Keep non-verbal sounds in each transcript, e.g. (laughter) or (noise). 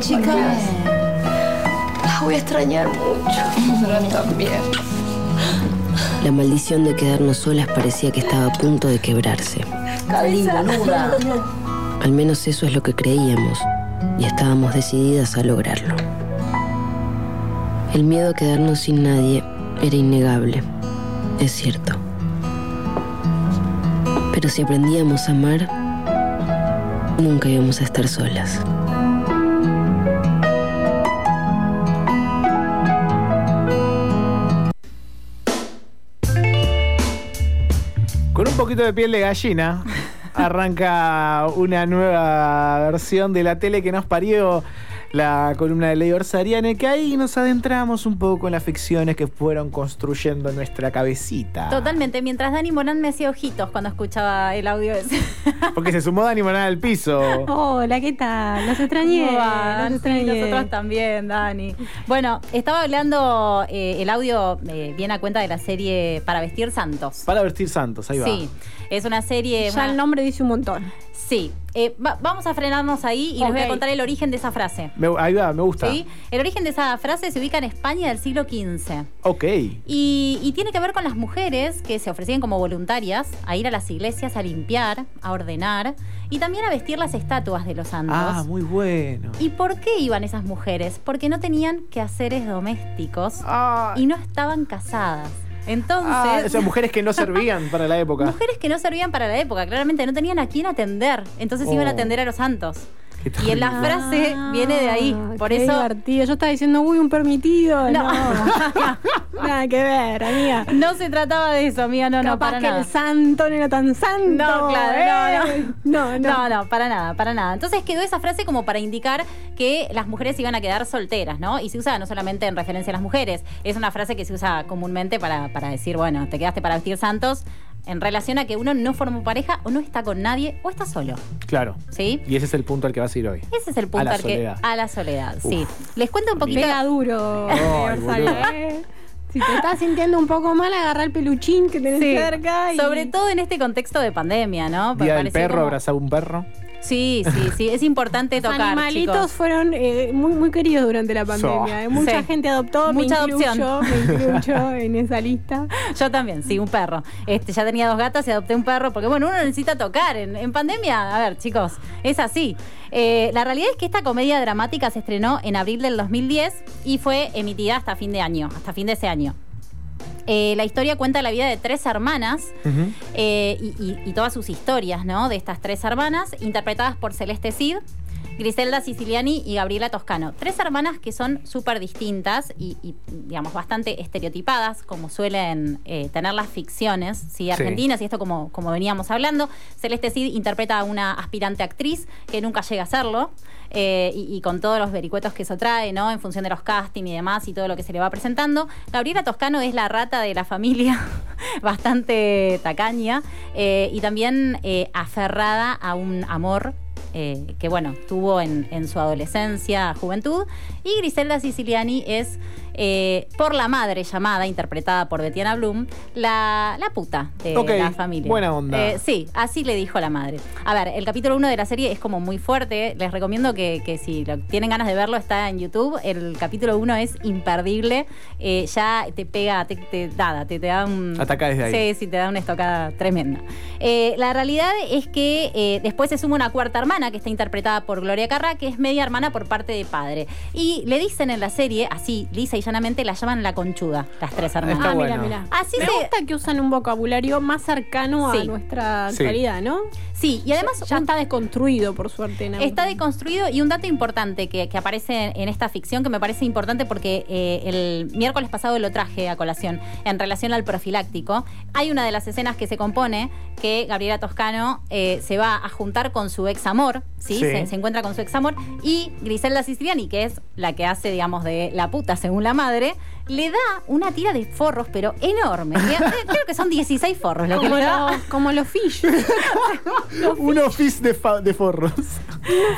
Chicas, las voy a extrañar mucho. También. La maldición de quedarnos solas parecía que estaba a punto de quebrarse. Cali, boluda. Al menos eso es lo que creíamos y estábamos decididas a lograrlo. El miedo a quedarnos sin nadie era innegable, es cierto. Pero si aprendíamos a amar, nunca íbamos a estar solas. Poquito de piel de gallina, (laughs) arranca una nueva versión de la tele que nos parió la columna de Ley Orsariane, que ahí nos adentramos un poco en las ficciones que fueron construyendo nuestra cabecita. Totalmente, mientras Dani Morán me hacía ojitos cuando escuchaba el audio ese. (laughs) Porque se sumó Dani Morán al piso. Hola, ¿qué tal? Los extrañé. Los Sí, extrañé. nosotros también, Dani. Bueno, estaba hablando, eh, el audio eh, viene a cuenta de la serie Para Vestir Santos. Para vestir santos, ahí va. Sí, es una serie... Ya una- el nombre dice un montón. Sí, Eh, va- vamos a frenarnos ahí y les voy a contar el origen de esa frase. Me- ahí va, me gusta. ¿Sí? El origen de esa frase se ubica en España del siglo XV. Ok. Y, y tiene que ver con las mujeres que se ofrecían como voluntarias a ir a las iglesias a limpiar, a ordenar y también a vestir las estatuas de los santos. Ah, muy bueno. ¿Y por qué iban esas mujeres? Porque no tenían quehaceres domésticos Ah, y no estaban casadas. Entonces, ah, mujeres que no servían para la época. (laughs) mujeres que no servían para la época, claramente no tenían a quién atender. Entonces iban a Oh. atender a los santos. Y en la frase viene de ahí. Ah, Por qué eso. divertido. Yo estaba diciendo, uy, un permitido. No. (laughs) Nada que ver, amiga. No se trataba de eso, amiga, no, no, para que nada. el santo no era tan santo. No, claro, ¿eh? no, no. No, no, para nada, para nada. Entonces quedó esa frase como para indicar que las mujeres iban a quedar solteras, ¿no? Y se usa no solamente en referencia a las mujeres, es una frase que se usa comúnmente para, para decir, bueno, te quedaste para vestir santos en relación a que uno no formó pareja o no está con nadie o está solo, Claro. ¿sí? Y ese es el punto al que vas a ir hoy. Ese es el punto A la al que soledad. a la soledad, Uf. sí. Les cuento un poquito Pega duro. Ay. ¿eh? Si te estás sintiendo un poco mal, agarra el peluchín que tenés Sí. cerca. Y... Sobre todo en este contexto de pandemia, ¿no? Día del perro, como- abrazar un perro. Sí, sí, sí. Es importante Los tocar. animalitos chicos. fueron eh, muy, muy queridos durante la pandemia. So. eh. Mucha Sí. gente adoptó, Mucha me incluyo, adopción. me incluyo en esa lista. (laughs) Yo también, sí, un perro. Este, ya tenía dos gatas y adopté un perro, porque bueno, uno necesita tocar. En, en pandemia, a ver, chicos, es así. Eh, la realidad es que esta comedia dramática se estrenó en abril del 2010 y fue emitida hasta fin de año, hasta fin de ese año. Eh, la historia cuenta la vida de tres hermanas eh, y, y- y todas sus historias, ¿no? De estas tres hermanas, interpretadas por Celeste Cid, Griselda Siciliani y Gabriela Toscano. Tres hermanas que son súper distintas y, y, digamos, bastante estereotipadas, como suelen eh, tener las ficciones ¿sí? argentinas, y esto como, como veníamos hablando. Celeste Cid interpreta a una aspirante actriz que nunca llega a serlo. eh, y, y con todos los vericuetos que eso trae, ¿no? En función de los castings y demás y todo lo que se le va presentando. Gabriela Toscano es la rata de la familia, (laughs) bastante tacaña eh, y también aferrada a un amor eh, que bueno, tuvo en, en su adolescencia, juventud. Y Griselda Siciliani es, eh, por la madre llamada, interpretada por Betiana Bloom, la, la puta de la familia. buena onda. Eh, sí, así le dijo la madre. A ver, el capítulo 1 de la serie es como muy fuerte. Les recomiendo que, que si lo- tienen ganas de verlo, está en YouTube. El capítulo 1 es imperdible. Eh, ya te pega, te, te, nada, te, te da un. Ataca desde ahí. Sí, sí, te da una estocada tremenda. La realidad es que después se suma una cuarta hermana que está interpretada por Gloria Carra, que es media hermana por parte de padre. Y le dicen en la serie, así, lisa y llanamente, la llaman la conchuda, las tres hermanas. Está ah, bueno. mira, mira. Así Me se- gusta que usan un vocabulario más cercano Sí. a nuestra Sí. actualidad, ¿no? Sí, y además ya un- está desconstruido, por suerte. en Está deconstruido y un dato importante que, que aparece en, esta ficción que me parece importante porque eh, el miércoles pasado lo traje a colación en relación al profiláctico. Hay una de las escenas que se compone que Gabriela Toscano eh, se va a juntar con su ex amor, ¿sí? Sí. Se, se encuentra con su ex amor. Y Griselda Siciliani, que es la que hace, digamos, de la puta según la madre, le da una tira de forros, pero enorme. (laughs) Creo que son 16 forros lo que Como, le da. los, como los fish. (laughs) Un office de, fa- de forros.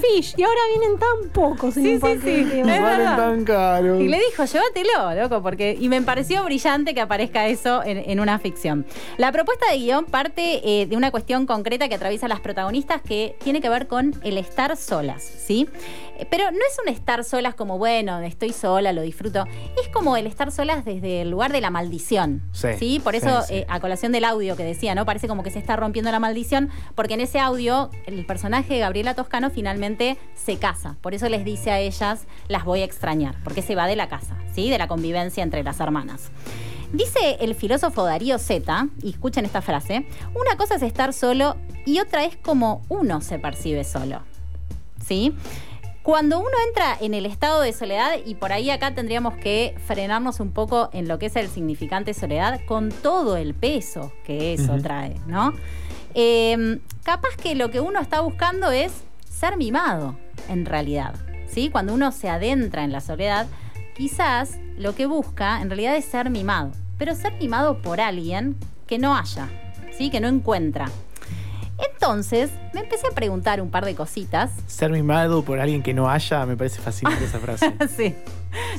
Fish. Y ahora vienen tan pocos Sí. Y Es valen verdad. tan caro. Y le dijo, llévatelo, loco, porque. Y me pareció brillante que aparezca eso en, en una ficción. La propuesta de guion parte eh, de una cuestión concreta que atraviesa a las protagonistas que tiene que ver con el estar solas, ¿sí? Eh, Pero no es un estar solas como, bueno, estoy sola, lo disfruto. Es como el estar solas desde el lugar de la maldición. Sí, Por eso, sí, sí. eh, a colación del audio que decía, ¿no? Parece como que se está rompiendo la maldición, porque en ese audio el personaje de Gabriela Toscano finalmente se casa. Por eso les dice a ellas, las voy a extrañar, porque se va de la casa, ¿sí? De la convivencia entre las hermanas. Dice el filósofo Darío Zeta, y escuchen esta frase, una cosa es estar solo y otra es como uno se percibe solo. ¿Sí? Cuando uno entra en el estado de soledad, y por ahí acá tendríamos que frenarnos un poco en lo que es el significante soledad, con todo el peso que eso trae, ¿no? Eh, capaz que lo que uno está buscando es ser mimado, en realidad. ¿sí? Cuando uno se adentra en la soledad, quizás lo que busca en realidad es ser mimado, pero ser mimado por alguien que no haya, ¿sí? que no encuentra. Entonces me empecé a preguntar un par de cositas Ser mimado por alguien que no haya, me parece fascinante esa (laughs) frase. sí.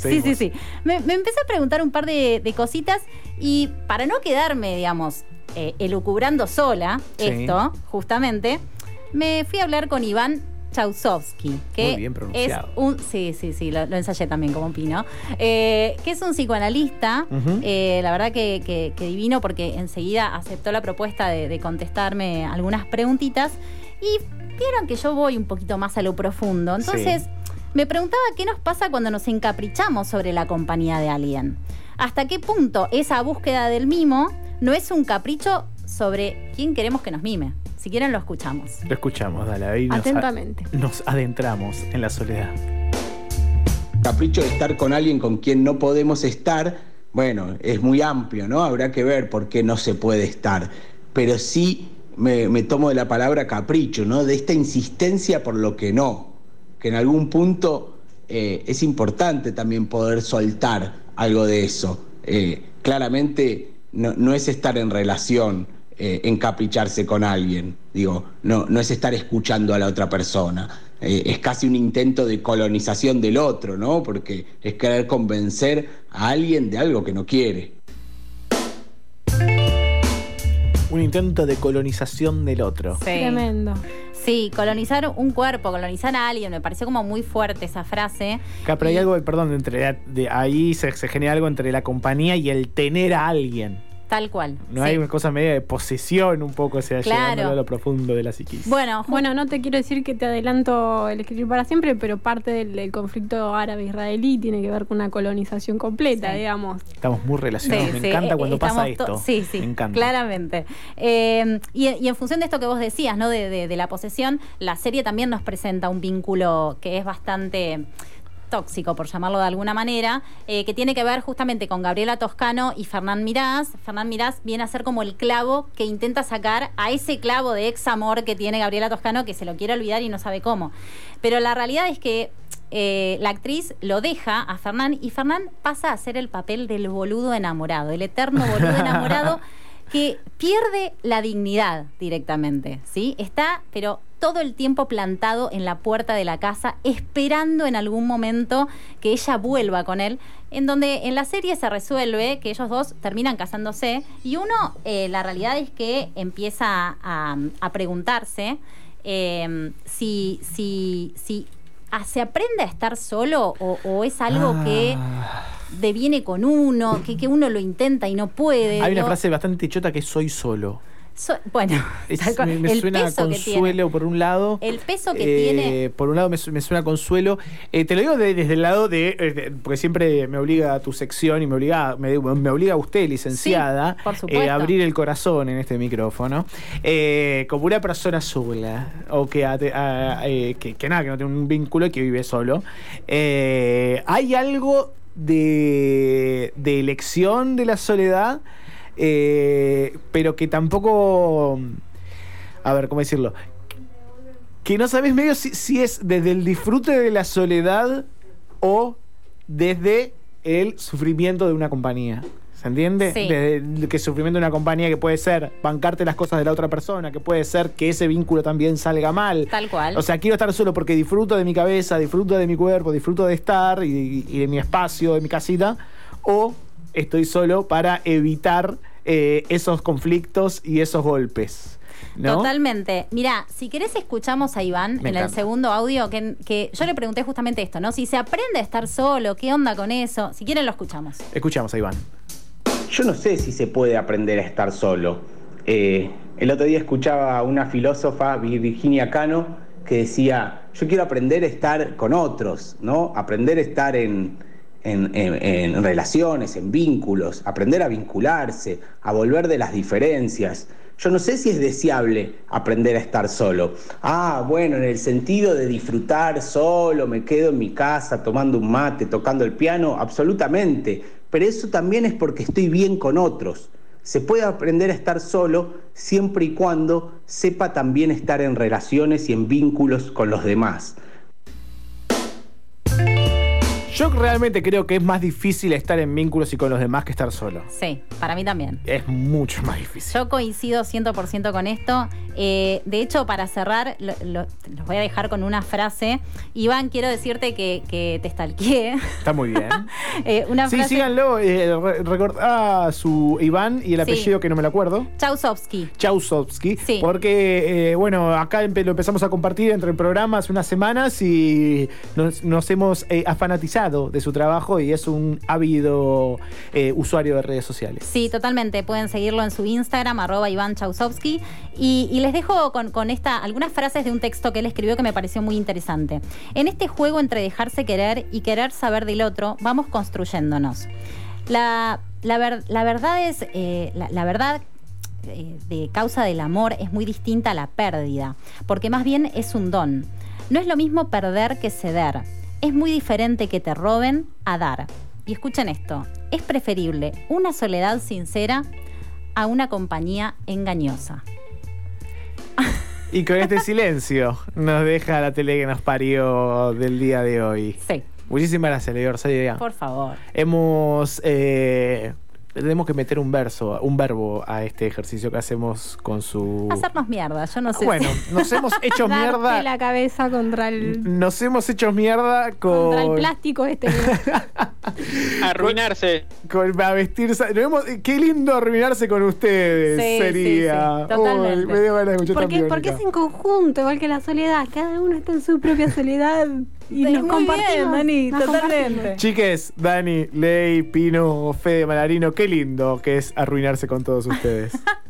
Sí, sí, sí. Me, me empecé a preguntar un par de, de cositas y para no quedarme, digamos, eh, elucubrando sola Sí. esto, justamente, me fui a hablar con Iván Chausovsky, que Muy bien pronunciado. es un... Sí, sí, sí, lo, lo ensayé también como Pino. eh, que es un psicoanalista, eh, la verdad que, que- que divino porque enseguida aceptó la propuesta de, de contestarme algunas preguntitas y vieron que yo voy un poquito más a lo profundo. Entonces, Sí. me preguntaba qué nos pasa cuando nos encaprichamos sobre la compañía de alguien. ¿Hasta qué punto esa búsqueda del mimo no es un capricho sobre quién queremos que nos mime? Si quieren lo escuchamos. Lo escuchamos, dale. Ahí nos, Atentamente. nos adentramos en la soledad. capricho de estar con alguien con quien no podemos estar, bueno, es muy amplio, ¿no? Habrá que ver por qué no se puede estar. Pero sí me, me tomo de la palabra capricho, ¿no? De esta insistencia por lo que no. Que en algún punto eh, es importante también poder soltar algo de eso. Eh, claramente no, no es estar en relación, eh, encapricharse con alguien. Digo, no, no es estar escuchando a la otra persona. Eh, es casi un intento de colonización del otro, ¿no? Porque es querer convencer a alguien de algo que no quiere. Un intento de colonización del otro. Tremendo. Sí, colonizar un cuerpo, colonizar a alguien, me pareció como muy fuerte esa frase. Pero hay algo, perdón, entre la- de ahí se, se genera algo entre la compañía y el tener a alguien. Tal cual. No sí. hay una cosa media de posesión un poco, o sea, Claro. llevándolo a lo profundo de la psiquis. Bueno, Bueno, no te quiero decir que te adelanto el escribir para siempre, pero parte del, del conflicto árabe-israelí tiene que ver con una colonización completa, Sí. digamos. Estamos muy relacionados. Sí, Me sí, encanta eh, cuando pasa to- esto. Sí, sí. Me encanta. Claramente. Eh, y, y en función de esto que vos decías, ¿no? De, de- de la posesión, la serie también nos presenta un vínculo que es bastante tóxico, por llamarlo de alguna manera, eh, que tiene que ver justamente con Gabriela Toscano y Fernán Mirás. Fernán Mirás viene a ser como el clavo que intenta sacar a ese clavo de ex amor que tiene Gabriela Toscano que se lo quiere olvidar y no sabe cómo. Pero la realidad es que eh, la actriz lo deja a Fernán y Fernán pasa a ser el papel del boludo enamorado, el eterno boludo (laughs) enamorado que pierde la dignidad directamente, ¿sí? Está, pero todo el tiempo plantado en la puerta de la casa, esperando en algún momento que ella vuelva con él, en donde en la serie se resuelve que ellos dos terminan casándose y uno, eh, la realidad es que empieza a, a preguntarse eh, si, si, si ah, se aprende a estar solo o, o es algo que Ah. deviene con uno, que, que uno lo intenta y no puede. Hay una frase bastante chota que es soy solo. So- bueno, (laughs) Es- me, me el suena a peso que tiene. consuelo por un lado. El peso que Eh, tiene. Por un lado me, me suena a consuelo. Eh, te lo digo de- desde el lado de, eh, de- Porque siempre me obliga a tu sección y me obliga, me, me obliga a usted, licenciada, Sí, eh, a abrir el corazón en este micrófono. Como una persona sola. O que, a- que, que nada, que no tiene un vínculo y que vive solo. Hay algo de, de elección de la soledad. Eh, pero que tampoco. A ver, ¿cómo decirlo? que no sabes medio si, si es desde el disfrute de la soledad o desde el sufrimiento de una compañía. ¿Se entiende? Sí. Desde el que sufrimiento de una compañía que puede ser bancarte las cosas de la otra persona, que puede ser que ese vínculo también salga mal. Tal cual. O sea, quiero estar solo porque disfruto de mi cabeza, disfruto de mi cuerpo, disfruto de estar y, y de mi espacio, de mi casita. O estoy solo para evitar eh, esos conflictos y esos golpes. ¿no? Totalmente. Mira, si querés escuchamos a Iván Me en el segundo audio, que, que yo le pregunté justamente esto, ¿no? Si se aprende a estar solo, ¿qué onda con eso? Si quieren lo escuchamos. Escuchamos a Iván. Yo no sé si se puede aprender a estar solo. Eh, el otro día escuchaba a una filósofa, Virginia Cano, que decía, yo quiero aprender a estar con otros, ¿no? Aprender a estar en, en- relaciones, en vínculos, aprender a vincularse, a volver de las diferencias. Yo no sé si es deseable aprender a estar solo. Ah, bueno, en el sentido de disfrutar solo, me quedo en mi casa tomando un mate, tocando el piano, absolutamente. Pero eso también es porque estoy bien con otros. Se puede aprender a estar solo siempre y cuando sepa también estar en relaciones y en vínculos con los demás. Yo realmente creo que es más difícil estar en vínculos y con los demás que estar solo. Sí, para mí también. Es mucho más difícil. Yo coincido 100% con esto. Eh, de hecho, para cerrar, lo- lo- los voy a dejar con una frase. Iván, quiero decirte que, que te stalkeé. Está muy bien. (laughs) Eh, una sí, frase. síganlo. Eh, re- recordá su Iván y el Sí. apellido que no me lo acuerdo. Chausovsky. Chausovsky. Sí. Porque, eh, bueno, acá lo empezamos a compartir entre programas unas semanas y nos, nos hemos eh, de su trabajo y es un ávido eh, usuario de redes sociales. Sí, totalmente. Pueden seguirlo en su Instagram, arroba Iván Chausovsky. Y, les dejo con, esta algunas frases de un texto que él escribió que me pareció muy interesante. En este juego entre dejarse querer y querer saber del otro, vamos construyéndonos. La, la verdad es, eh, la, la verdad eh, de causa del amor es muy distinta a la pérdida, porque más bien es un don. No es lo mismo perder que ceder. Es muy diferente que te roben a dar. Y escuchen esto, es preferible una soledad sincera a una compañía engañosa. Y con este silencio nos deja la tele que nos parió del día de hoy. Sí, Muchísimas gracias, Sadia. por favor. Hemos. eh, tenemos que meter un verso, un verbo a este ejercicio que hacemos con su. Hacernos mierda, yo no sé Bueno, si... nos hemos hecho Darte mierda. la cabeza contra el, Nos hemos hecho mierda contra el con. plástico este. (laughs) Arruinarse. con a vestirse. hemos- qué lindo arruinarse con ustedes. Sí, sería. sí, sí, totalmente. Uy, me dio ganas de escuchar Porque, porque es en conjunto, igual que la soledad. Cada uno está en su propia soledad y nos compartimos. bien, Dani, nos totalmente. compartimos. Chiques, Dani, Ley, Pino, Fede Malarino, qué lindo que es arruinarse con todos ustedes. (laughs)